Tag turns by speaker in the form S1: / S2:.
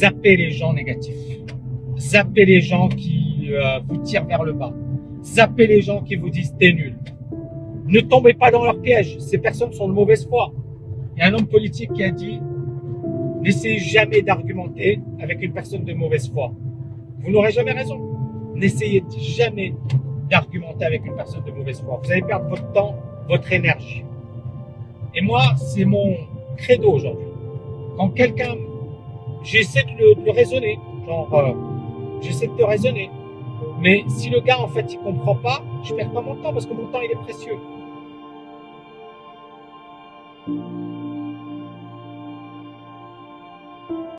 S1: zappez les gens négatifs. Zappez les gens qui euh, vous tirent vers le bas. Zappez les gens qui vous disent t'es nul. Ne tombez pas dans leur piège. Ces personnes sont de mauvaise foi. Il y a un homme politique qui a dit N'essayez jamais d'argumenter avec une personne de mauvaise foi. Vous n'aurez jamais raison. N'essayez jamais d'argumenter avec une personne de mauvaise foi. Vous allez perdre votre temps, votre énergie. Et moi, c'est mon credo aujourd'hui. Quand quelqu'un, j'essaie de le, raisonner, genre, euh, j'essaie de te raisonner. Mais si le gars, en fait, il comprend pas, je perds pas mon temps parce que mon temps, il est précieux.